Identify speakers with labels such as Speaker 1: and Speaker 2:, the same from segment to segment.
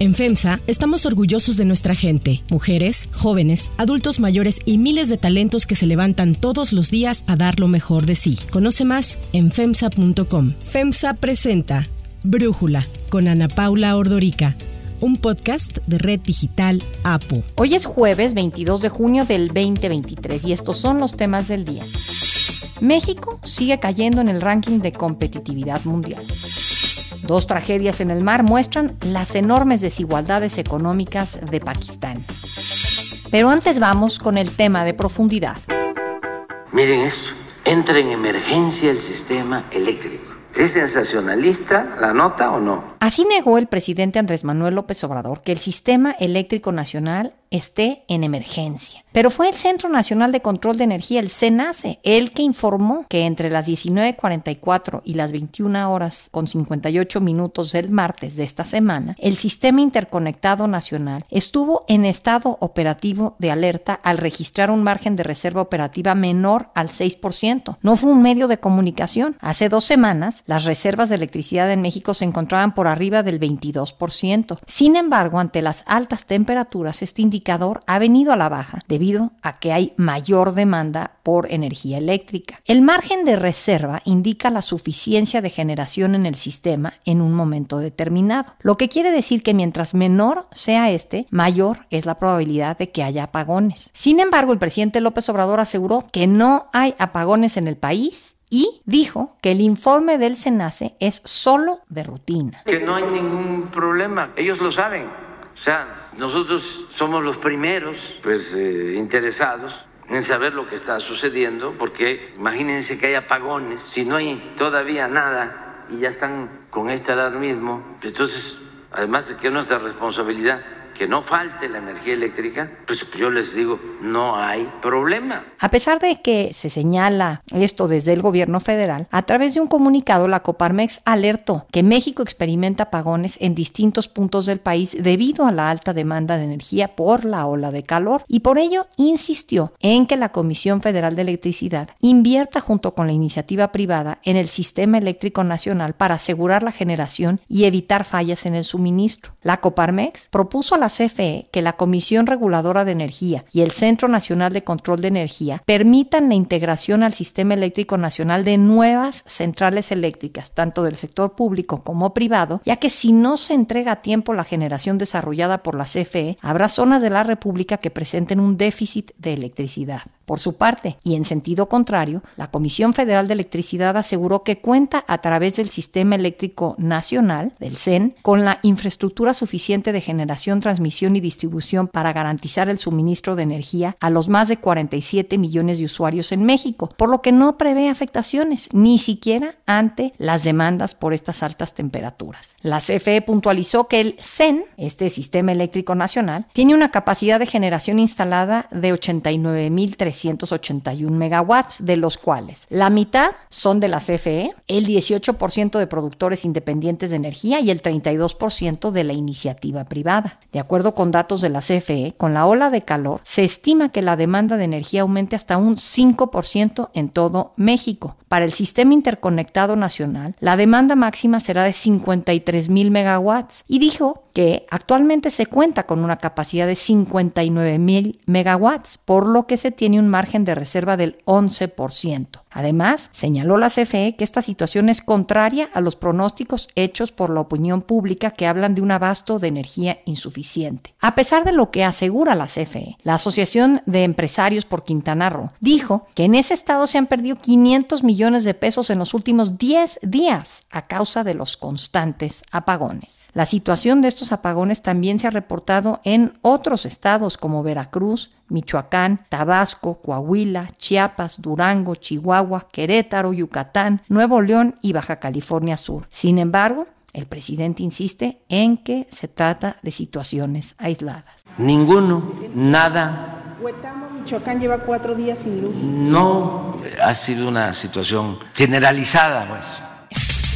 Speaker 1: En FEMSA estamos orgullosos de nuestra gente, mujeres, jóvenes, adultos mayores y miles de talentos que se levantan todos los días a dar lo mejor de sí. Conoce más en FEMSA.com. FEMSA presenta Brújula con Ana Paula Ordorica un podcast de Red Digital APO.
Speaker 2: Hoy es jueves 22 de junio del 2023 y estos son los temas del día. México sigue cayendo en el ranking de competitividad mundial. Dos tragedias en el mar muestran las enormes desigualdades económicas de Pakistán. Pero antes vamos con el tema de profundidad.
Speaker 3: Miren esto, entra en emergencia el sistema eléctrico. ¿Es sensacionalista la nota o no?
Speaker 2: Así negó el presidente Andrés Manuel López Obrador que el sistema eléctrico nacional esté en emergencia. Pero fue el Centro Nacional de Control de Energía, el CENACE, el que informó que entre las 19.44 y las 21 horas con 58 minutos del martes de esta semana, el Sistema Interconectado Nacional estuvo en estado operativo de alerta al registrar un margen de reserva operativa menor al 6%. No fue un medio de comunicación. Hace dos semanas, las reservas de electricidad en México se encontraban por arriba del 22%. Sin embargo, ante las altas temperaturas, este indicador ha venido a la baja debido a que hay mayor demanda por energía eléctrica. El margen de reserva indica la suficiencia de generación en el sistema en un momento determinado, lo que quiere decir que mientras menor sea este, mayor es la probabilidad de que haya apagones. Sin embargo, el presidente López Obrador aseguró que no hay apagones en el país y dijo que el informe del SENACE es solo de rutina.
Speaker 3: Que no hay ningún problema, ellos lo saben. O sea, nosotros somos los primeros pues, eh, interesados en saber lo que está sucediendo, porque imagínense que hay apagones, si no hay todavía nada y ya están con esta edad mismo, entonces, además de que es nuestra responsabilidad, que no falte la energía eléctrica, pues yo les digo, no hay problema.
Speaker 2: A pesar de que se señala esto desde el gobierno federal, a través de un comunicado la Coparmex alertó que México experimenta apagones en distintos puntos del país debido a la alta demanda de energía por la ola de calor y por ello insistió en que la Comisión Federal de Electricidad invierta junto con la iniciativa privada en el sistema eléctrico nacional para asegurar la generación y evitar fallas en el suministro. La Coparmex propuso a la CFE que la Comisión Reguladora de Energía y el Centro Nacional de Control de Energía permitan la integración al sistema eléctrico nacional de nuevas centrales eléctricas, tanto del sector público como privado, ya que si no se entrega a tiempo la generación desarrollada por la CFE, habrá zonas de la República que presenten un déficit de electricidad. Por su parte, y en sentido contrario, la Comisión Federal de Electricidad aseguró que cuenta a través del Sistema Eléctrico Nacional, del CEN, con la infraestructura suficiente de generación, transmisión y distribución para garantizar el suministro de energía a los más de 47 millones de usuarios en México, por lo que no prevé afectaciones, ni siquiera ante las demandas por estas altas temperaturas. La CFE puntualizó que el CEN, este Sistema Eléctrico Nacional, tiene una capacidad de generación instalada de 89.300 381 megawatts, de los cuales la mitad son de la CFE, el 18% de productores independientes de energía y el 32% de la iniciativa privada. De acuerdo con datos de la CFE, con la ola de calor se estima que la demanda de energía aumente hasta un 5% en todo México. Para el sistema interconectado nacional, la demanda máxima será de 53 mil megawatts y dijo que actualmente se cuenta con una capacidad de 59 mil megawatts, por lo que se tiene un margen de reserva del 11%. Además, señaló la CFE que esta situación es contraria a los pronósticos hechos por la opinión pública que hablan de un abasto de energía insuficiente. A pesar de lo que asegura la CFE, la Asociación de Empresarios por Quintana Roo dijo que en ese estado se han perdido 500 millones de pesos en los últimos 10 días a causa de los constantes apagones. La situación de estos apagones también se ha reportado en otros estados como Veracruz, Michoacán, Tabasco, Coahuila, Chiapas, Durango, Chihuahua, Querétaro, Yucatán, Nuevo León y Baja California Sur. Sin embargo, el presidente insiste en que se trata de situaciones aisladas.
Speaker 3: Ninguno, nada.
Speaker 4: Michoacán lleva cuatro días sin luz.
Speaker 3: No ha sido una situación generalizada, pues.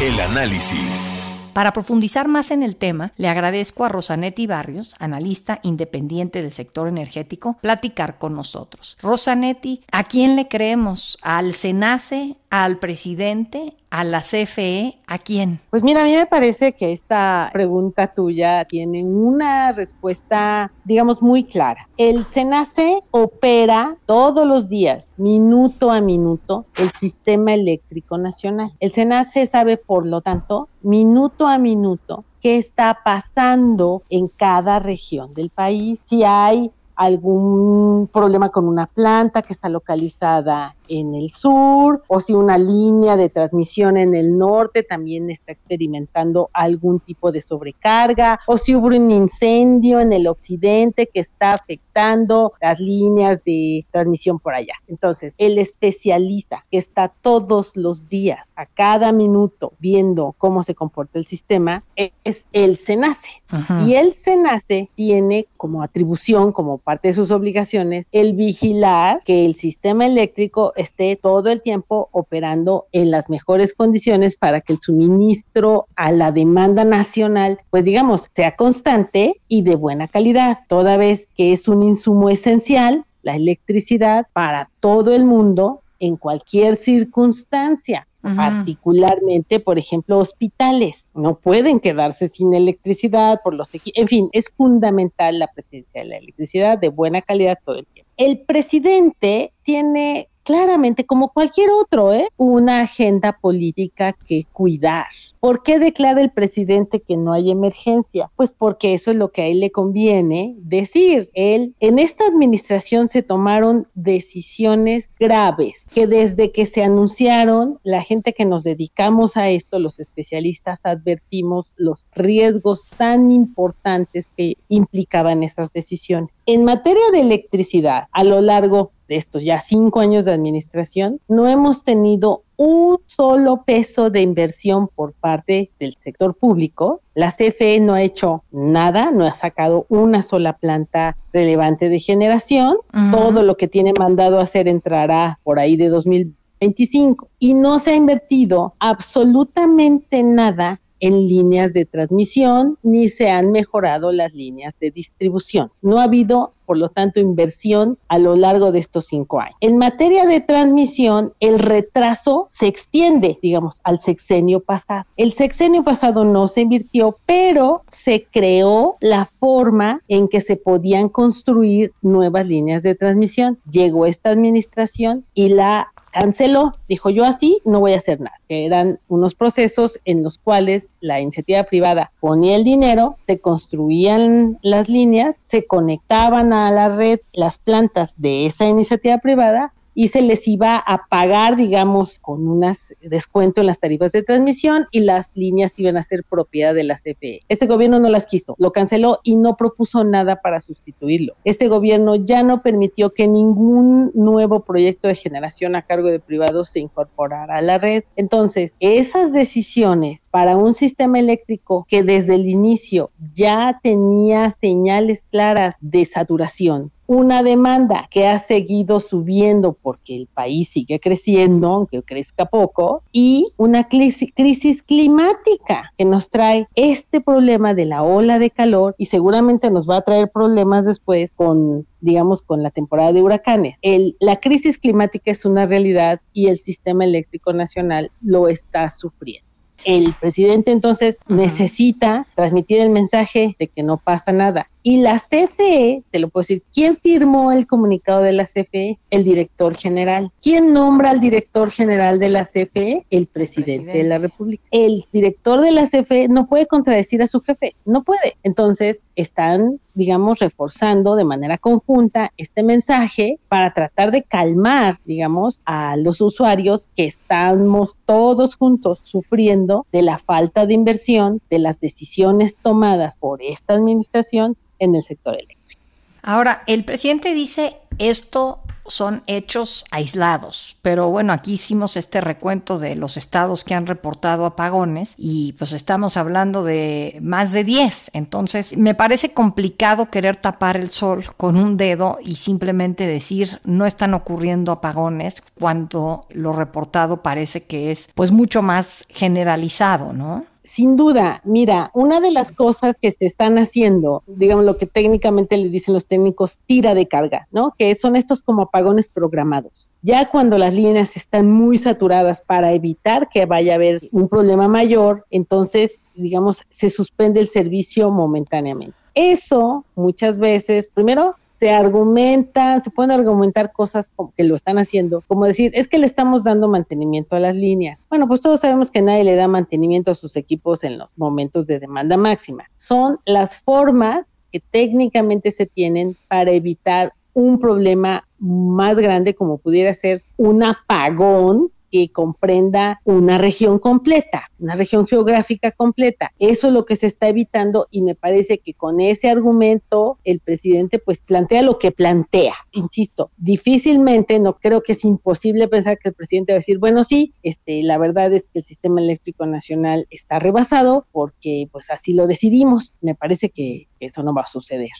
Speaker 5: El análisis.
Speaker 2: Para profundizar más en el tema, le agradezco a Rosanetti Barrios, analista independiente del sector energético, platicar con nosotros. Rosanetti, ¿a quién le creemos? ¿Al SENACE al presidente, a la CFE, ¿a quién?
Speaker 4: Pues mira, a mí me parece que esta pregunta tuya tiene una respuesta, digamos, muy clara. El SENACE opera todos los días, minuto a minuto, el sistema eléctrico nacional. El SENACE sabe, por lo tanto, minuto a minuto qué está pasando en cada región del país, si hay algún problema con una planta que está localizada en el sur o si una línea de transmisión en el norte también está experimentando algún tipo de sobrecarga o si hubo un incendio en el occidente que está afectando las líneas de transmisión por allá. Entonces, el especialista que está todos los días, a cada minuto, viendo cómo se comporta el sistema, es el SENACE. Y el SENACE tiene como atribución, como parte de sus obligaciones, el vigilar que el sistema eléctrico esté todo el tiempo operando en las mejores condiciones para que el suministro a la demanda nacional, pues digamos, sea constante y de buena calidad, toda vez que es un insumo esencial, la electricidad, para todo el mundo en cualquier circunstancia. particularmente, por ejemplo, hospitales. No pueden quedarse sin electricidad por los en fin, es fundamental la presencia de la electricidad de buena calidad todo el tiempo. El presidente tiene claramente, como cualquier otro, ¿eh? una agenda política que cuidar. ¿Por qué declara el presidente que no hay emergencia? Pues porque eso es lo que a él le conviene decir. Él, en esta administración se tomaron decisiones graves que desde que se anunciaron, la gente que nos dedicamos a esto, los especialistas, advertimos los riesgos tan importantes que implicaban esas decisiones. En materia de electricidad, a lo largo de estos ya cinco años de administración, no hemos tenido un solo peso de inversión por parte del sector público. La CFE no ha hecho nada, no ha sacado una sola planta relevante de generación. Todo lo que tiene mandado hacer entrará por ahí de 2025 y no se ha invertido absolutamente nada en líneas de transmisión ni se han mejorado las líneas de distribución. No ha habido por lo tanto, inversión a lo largo de estos cinco años. En materia de transmisión, el retraso se extiende, digamos, al sexenio pasado. El sexenio pasado no se invirtió, pero se creó la forma en que se podían construir nuevas líneas de transmisión. Llegó esta administración y la canceló, dijo yo así no voy a hacer nada, que eran unos procesos en los cuales la iniciativa privada ponía el dinero, se construían las líneas, se conectaban a la red las plantas de esa iniciativa privada y se les iba a pagar, digamos, con un descuento en las tarifas de transmisión y las líneas iban a ser propiedad de la CFE. Este gobierno no las quiso, lo canceló y no propuso nada para sustituirlo. Este gobierno ya no permitió que ningún nuevo proyecto de generación a cargo de privados se incorporara a la red. Entonces, esas decisiones para un sistema eléctrico que desde el inicio ya tenía señales claras de saturación, una demanda que ha seguido subiendo porque el país sigue creciendo, aunque crezca poco, y una crisis, climática que nos trae este problema de la ola de calor y seguramente nos va a traer problemas después con digamos, con la temporada de huracanes. El, la crisis climática es una realidad y el sistema eléctrico nacional lo está sufriendo. El presidente entonces necesita transmitir el mensaje de que no pasa nada. Y la CFE, te lo puedo decir, ¿quién firmó el comunicado de la CFE? El director general. ¿Quién nombra al director general de la CFE? El presidente, de la República. El director de la CFE no puede contradecir a su jefe, no puede. Entonces, están, digamos, reforzando de manera conjunta este mensaje para tratar de calmar, digamos, a los usuarios que estamos todos juntos sufriendo de la falta de inversión, de las decisiones tomadas por esta administración en el sector eléctrico.
Speaker 2: Ahora, el presidente dice esto son hechos aislados, pero bueno, aquí hicimos este recuento de los estados que han reportado apagones y pues estamos hablando de más de 10, entonces me parece complicado querer tapar el sol con un dedo y simplemente decir no están ocurriendo apagones cuando lo reportado parece que es pues mucho más generalizado, ¿no?
Speaker 4: Sin duda, mira, una de las cosas que se están haciendo, digamos lo que técnicamente le dicen los técnicos, tira de carga, ¿no? Que son estos como apagones programados. Ya cuando las líneas están muy saturadas para evitar que vaya a haber un problema mayor, entonces, digamos, se suspende el servicio momentáneamente. Eso muchas veces, primero, se argumenta, se pueden argumentar cosas como que lo están haciendo, como decir, es que le estamos dando mantenimiento a las líneas. Bueno, pues todos sabemos que nadie le da mantenimiento a sus equipos en los momentos de demanda máxima. Son las formas que técnicamente se tienen para evitar un problema más grande como pudiera ser un apagón que comprenda una región completa, una región geográfica completa. Eso es lo que se está evitando y me parece que con ese argumento el presidente pues plantea lo que plantea. Insisto, difícilmente, no creo que es imposible pensar que el presidente va a decir, bueno, sí, este, la verdad es que el sistema eléctrico nacional está rebasado porque pues así lo decidimos. Me parece que eso no va a suceder.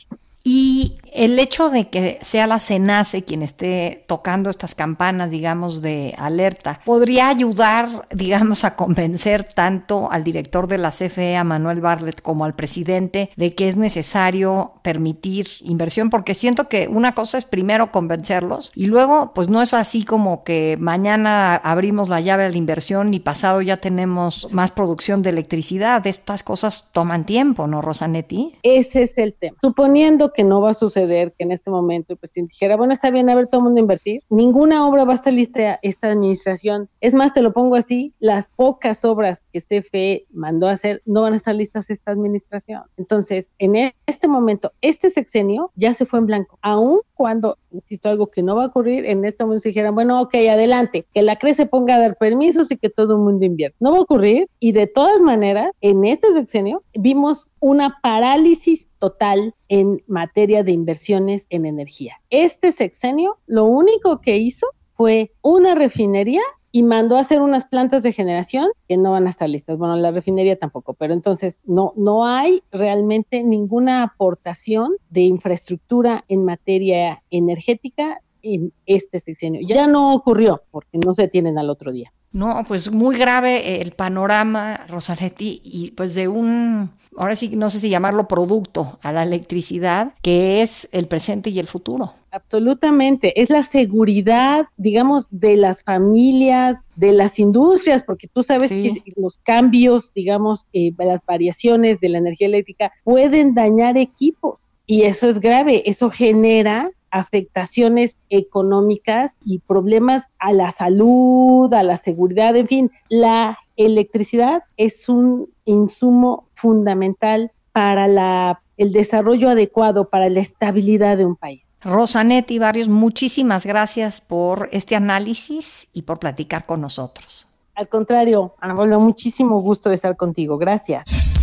Speaker 2: Y el hecho de que sea la CENACE quien esté tocando estas campanas, digamos, de alerta, podría ayudar, digamos, a convencer tanto al director de la CFE, a Manuel Bartlett, como al presidente de que es necesario permitir inversión, porque siento que una cosa es primero convencerlos y luego, pues no es así como que mañana abrimos la llave de la inversión y pasado ya tenemos más producción de electricidad. Estas cosas toman tiempo, ¿no, Rosanetti?
Speaker 4: Ese es el tema. Suponiendo que no va a suceder que en este momento el presidente dijera, bueno, está bien, a ver, todo el mundo invertir. Ninguna obra va a estar lista esta administración. Es más, te lo pongo así, las pocas obras que CFE mandó hacer no van a estar listas esta administración. Entonces, en este momento, este sexenio ya se fue en blanco. Aún cuando, insisto, algo que no va a ocurrir, en este momento se dijeran, bueno, ok, adelante, que la CRE se ponga a dar permisos y que todo el mundo invierta. No va a ocurrir y de todas maneras, en este sexenio vimos una parálisis total en materia de inversiones en energía. Este sexenio lo único que hizo fue una refinería y mandó a hacer unas plantas de generación que no van a estar listas. Bueno, la refinería tampoco, pero entonces no, no hay realmente ninguna aportación de infraestructura en materia energética en este sexenio. Ya no ocurrió porque no se tienen al otro día.
Speaker 2: No, pues muy grave el panorama, Rosaletti, y pues de un ahora sí no sé si llamarlo producto a la electricidad, que es el presente y el futuro.
Speaker 4: Absolutamente, es la seguridad, digamos, de las familias, de las industrias, porque tú sabes que los cambios, digamos, eh, las variaciones de la energía eléctrica pueden dañar equipos y eso es grave, eso genera afectaciones económicas y problemas a la salud, a la seguridad, en fin, la electricidad es un insumo fundamental para la, el desarrollo adecuado, para la estabilidad de un país.
Speaker 2: Rosanetti Barrios, muchísimas gracias por este análisis y por platicar con nosotros.
Speaker 4: Al contrario, Ana muchísimo gusto de estar contigo. Gracias.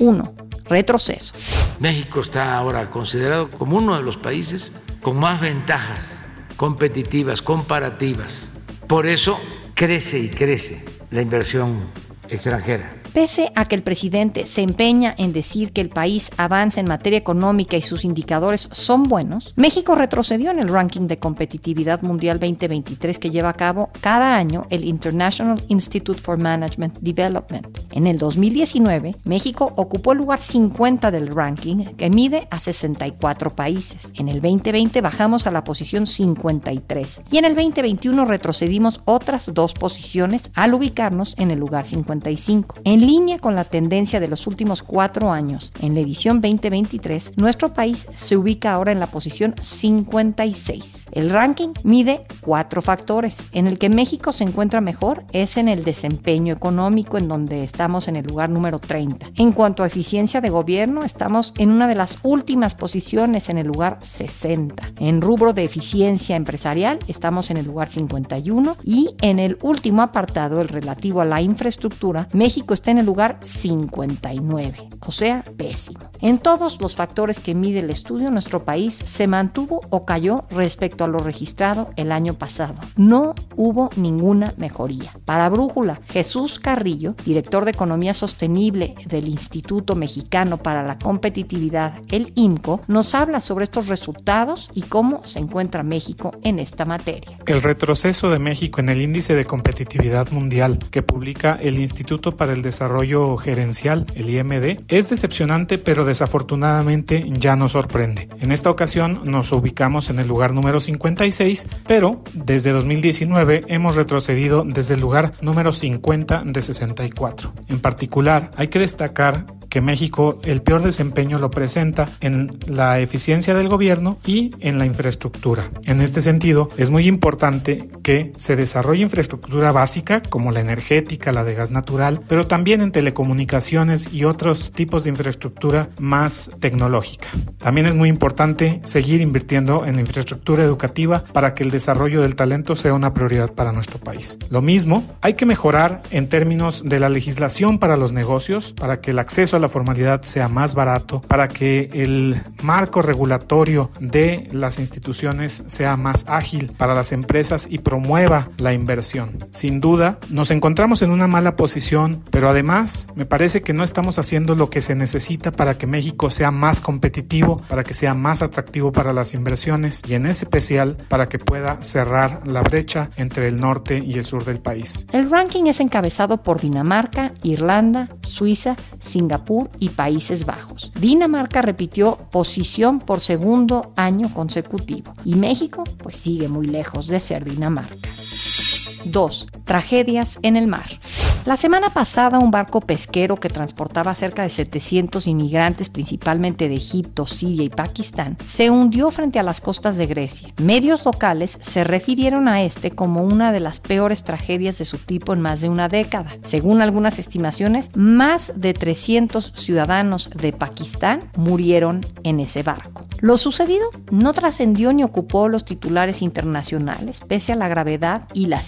Speaker 2: 1. Retroceso.
Speaker 3: México está ahora considerado como uno de los países con más ventajas competitivas, comparativas. Por eso crece y crece la inversión extranjera.
Speaker 2: Pese a que el presidente se empeña en decir que el país avanza en materia económica y sus indicadores son buenos, México retrocedió en el ranking de competitividad mundial 2023 que lleva a cabo cada año el International Institute for Management Development. En el 2019, México ocupó el lugar 50 del ranking que mide a 64 países. En el 2020 bajamos a la posición 53 y en el 2021 retrocedimos otras dos posiciones al ubicarnos en el lugar 55. En en línea con la tendencia de los últimos cuatro años, en la edición 2023, nuestro país se ubica ahora en la posición 56. El ranking mide cuatro factores. En el que México se encuentra mejor es en el desempeño económico, en donde estamos en el lugar número 30. En cuanto a eficiencia de gobierno, estamos en una de las últimas posiciones, en el lugar 60. En rubro de eficiencia empresarial, estamos en el lugar 51. Y en el último apartado, el relativo a la infraestructura, México está está en el lugar 59, o sea, pésimo. En todos los factores que mide el estudio, nuestro país se mantuvo o cayó respecto a lo registrado el año pasado. No hubo ninguna mejoría. Para Brújula, Jesús Carrillo, director de Economía Sostenible del Instituto Mexicano para la Competitividad, el INCO, nos habla sobre estos resultados y cómo se encuentra México en esta materia.
Speaker 6: El retroceso de México en el índice de competitividad mundial que publica el Instituto para el Desarrollo Gerencial, el IMD, es decepcionante pero desafortunadamente ya no sorprende. En esta ocasión nos ubicamos en el lugar número 56, pero desde 2019 hemos retrocedido desde el lugar número 50 de 64. En particular, hay que destacar que México el peor desempeño lo presenta en la eficiencia del gobierno y en la infraestructura. En este sentido, es muy importante que se desarrolle infraestructura básica como la energética, la de gas natural, pero también en telecomunicaciones y otros tipos de infraestructura más tecnológica. También es muy importante seguir invirtiendo en la infraestructura educativa para que el desarrollo del talento sea una prioridad para nuestro país. Lo mismo, hay que mejorar en términos de la legislación para los negocios, para que el acceso a la formalidad sea más barato, para que el marco regulatorio de las instituciones sea más ágil para las empresas y promueva la inversión. Sin duda, nos encontramos en una mala posición, pero además me parece que no estamos haciendo lo que se necesita para que México sea más competitivo, para que sea más atractivo para las inversiones y en especial para que pueda cerrar la brecha entre el norte y el sur del país.
Speaker 2: El ranking es encabezado por Dinamarca, Irlanda, Suiza, Singapur, y Países Bajos. Dinamarca repitió posición por segundo año consecutivo y México pues sigue muy lejos de ser Dinamarca. 2. Tragedias en el mar. La semana pasada un barco pesquero que transportaba cerca de 700 inmigrantes principalmente de Egipto, Siria y Pakistán se hundió frente a las costas de Grecia. Medios locales se refirieron a este como una de las peores tragedias de su tipo en más de una década. Según algunas estimaciones, más de 300 ciudadanos de Pakistán murieron en ese barco. Lo sucedido no trascendió ni ocupó los titulares internacionales, pese a la gravedad y la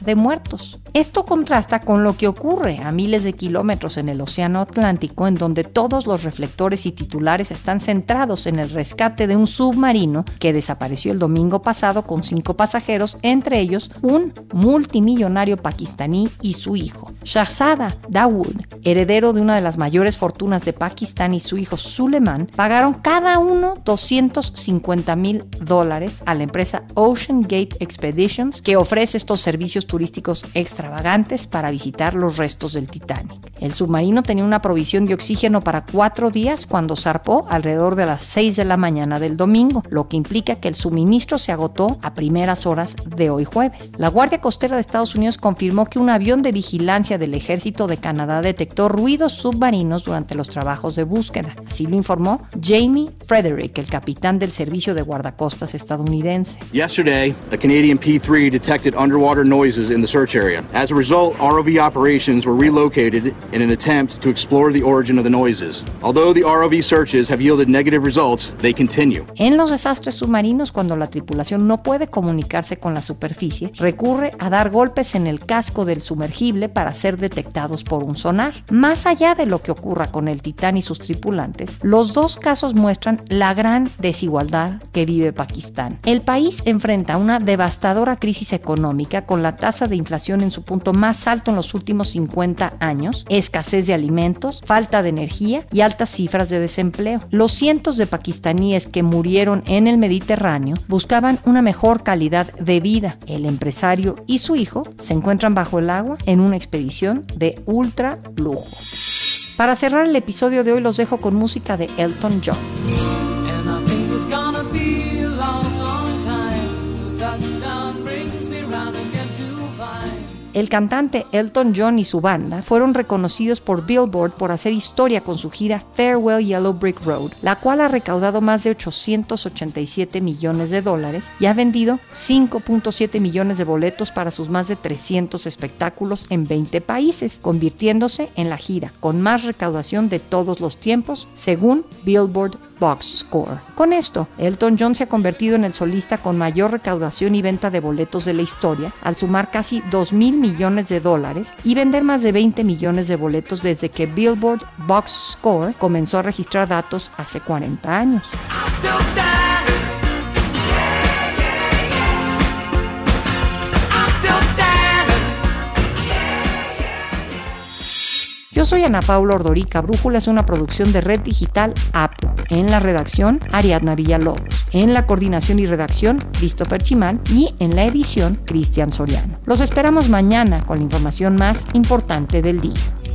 Speaker 2: de muertos. Esto contrasta con lo que ocurre a miles de kilómetros en el Océano Atlántico, en donde todos los reflectores y titulares están centrados en el rescate de un submarino que desapareció el domingo pasado con cinco pasajeros, entre ellos un multimillonario pakistaní y su hijo. Shahzada Dawood, heredero de una de las mayores fortunas de Pakistán y su hijo Suleiman, pagaron cada uno 250 mil dólares a la empresa Ocean Gate Expeditions, que ofrece estos servicios turísticos extravagantes para visitar los restos del Titanic. El submarino tenía una provisión de oxígeno para cuatro días cuando zarpó alrededor de las 6 de la mañana del domingo, lo que implica que el suministro se agotó a primeras horas de hoy jueves. La Guardia Costera de Estados Unidos confirmó que un avión de vigilancia del Ejército de Canadá detectó ruidos submarinos durante los trabajos de búsqueda. Así lo informó Jamie Frederick, el capitán del servicio de guardacostas estadounidense.
Speaker 7: Yesterday, a Canadian P3 detected underwater noises in the search area. As a result, ROV operations were relocated in an attempt to explore the origin of the noises. Although the ROV searches have yielded negative results, they continue.
Speaker 2: En los desastres submarinos, cuando la tripulación no puede comunicarse con la superficie, recurre a dar golpes en el casco del sumergible para ser detectados por un sonar. Más allá de lo que ocurra con el Titán y sus tripulantes, los dos casos muestran la gran desigualdad que vive Pakistán. El país enfrenta una devastadora crisis económica con la tasa de inflación en su punto más alto en los últimos 50 años, escasez de alimentos, falta de energía y altas cifras de desempleo. Los cientos de pakistaníes que murieron en el Mediterráneo buscaban una mejor calidad de vida. El empresario y su hijo se encuentran bajo el agua en una expedición de ultra lujo. Para cerrar el episodio de hoy los dejo con música de Elton John. El cantante Elton John y su banda fueron reconocidos por Billboard por hacer historia con su gira Farewell Yellow Brick Road, la cual ha recaudado más de 887 millones de dólares y ha vendido 5.7 millones de boletos para sus más de 300 espectáculos en 20 países, convirtiéndose en la gira con más recaudación de todos los tiempos, según Billboard Box Score. Con esto, Elton John se ha convertido en el solista con mayor recaudación y venta de boletos de la historia, al sumar casi 2 mil mil millones de dólares y vender más de 20 millones de boletos desde que Billboard Box Score comenzó a registrar datos hace 40 años. Yo soy Ana Paula Ordorica. Brújula es una producción de Red Digital APO. En la redacción, Ariadna Villalobos. En la coordinación y redacción, Christopher Chimán. Y en la edición, Cristian Soriano. Los esperamos mañana con la información más importante del día.